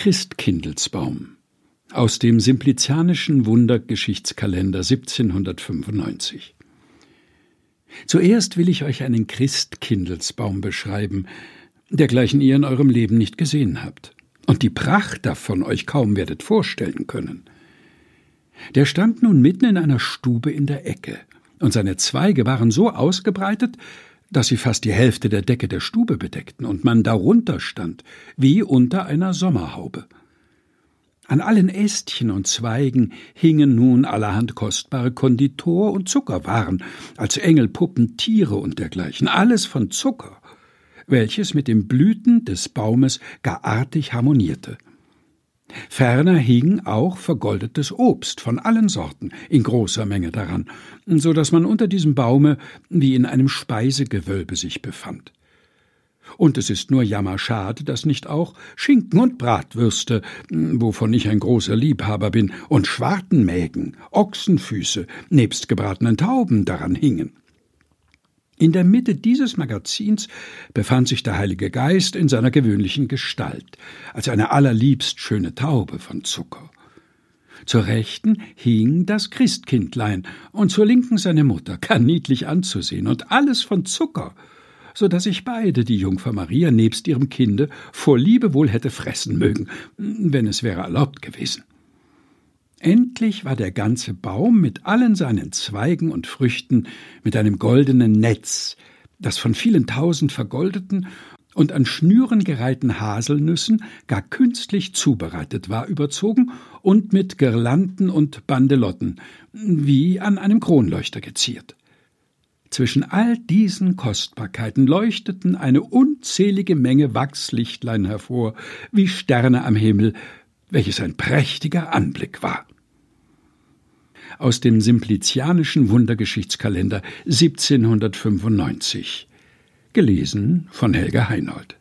Christkindelsbaum aus dem Simplizianischen Wundergeschichtskalender 1795 Zuerst will ich euch einen Christkindelsbaum beschreiben, dergleichen ihr in eurem Leben nicht gesehen habt und die Pracht davon euch kaum werdet vorstellen können. Der stand nun mitten in einer Stube in der Ecke, und seine Zweige waren so ausgebreitet, dass sie fast die Hälfte der Decke der Stube bedeckten und man darunter stand, wie unter einer Sommerhaube. An allen Ästchen und Zweigen hingen nun allerhand kostbare Konditor- und Zuckerwaren, als Engelpuppen, Tiere und dergleichen, alles von Zucker, welches mit den Blüten des Baumes gar artig harmonierte. Ferner hing auch vergoldetes Obst von allen Sorten in großer Menge daran, so dass man unter diesem Baume wie in einem Speisegewölbe sich befand. Und es ist nur jammerschade, dass nicht auch Schinken und Bratwürste, wovon ich ein großer Liebhaber bin, und Schwartenmägen, Ochsenfüße, nebst gebratenen Tauben daran hingen. In der Mitte dieses Magazins befand sich der Heilige Geist in seiner gewöhnlichen Gestalt, als eine allerliebst schöne Taube von Zucker. Zur Rechten hing das Christkindlein und zur Linken seine Mutter, gar niedlich anzusehen und alles von Zucker, so dass ich beide, die Jungfer Maria nebst ihrem Kinde, vor Liebe wohl hätte fressen mögen, wenn es wäre erlaubt gewesen. Endlich war der ganze Baum mit allen seinen Zweigen und Früchten mit einem goldenen Netz, das von vielen tausend vergoldeten und an Schnüren gereihten Haselnüssen gar künstlich zubereitet war, überzogen und mit Girlanden und Bandelotten, wie an einem Kronleuchter geziert. Zwischen all diesen Kostbarkeiten leuchteten eine unzählige Menge Wachslichtlein hervor, wie Sterne am Himmel, welches ein prächtiger Anblick war. Aus dem Simplizianischen Wundergeschichtskalender 1795. Gelesen von Helga Heinold.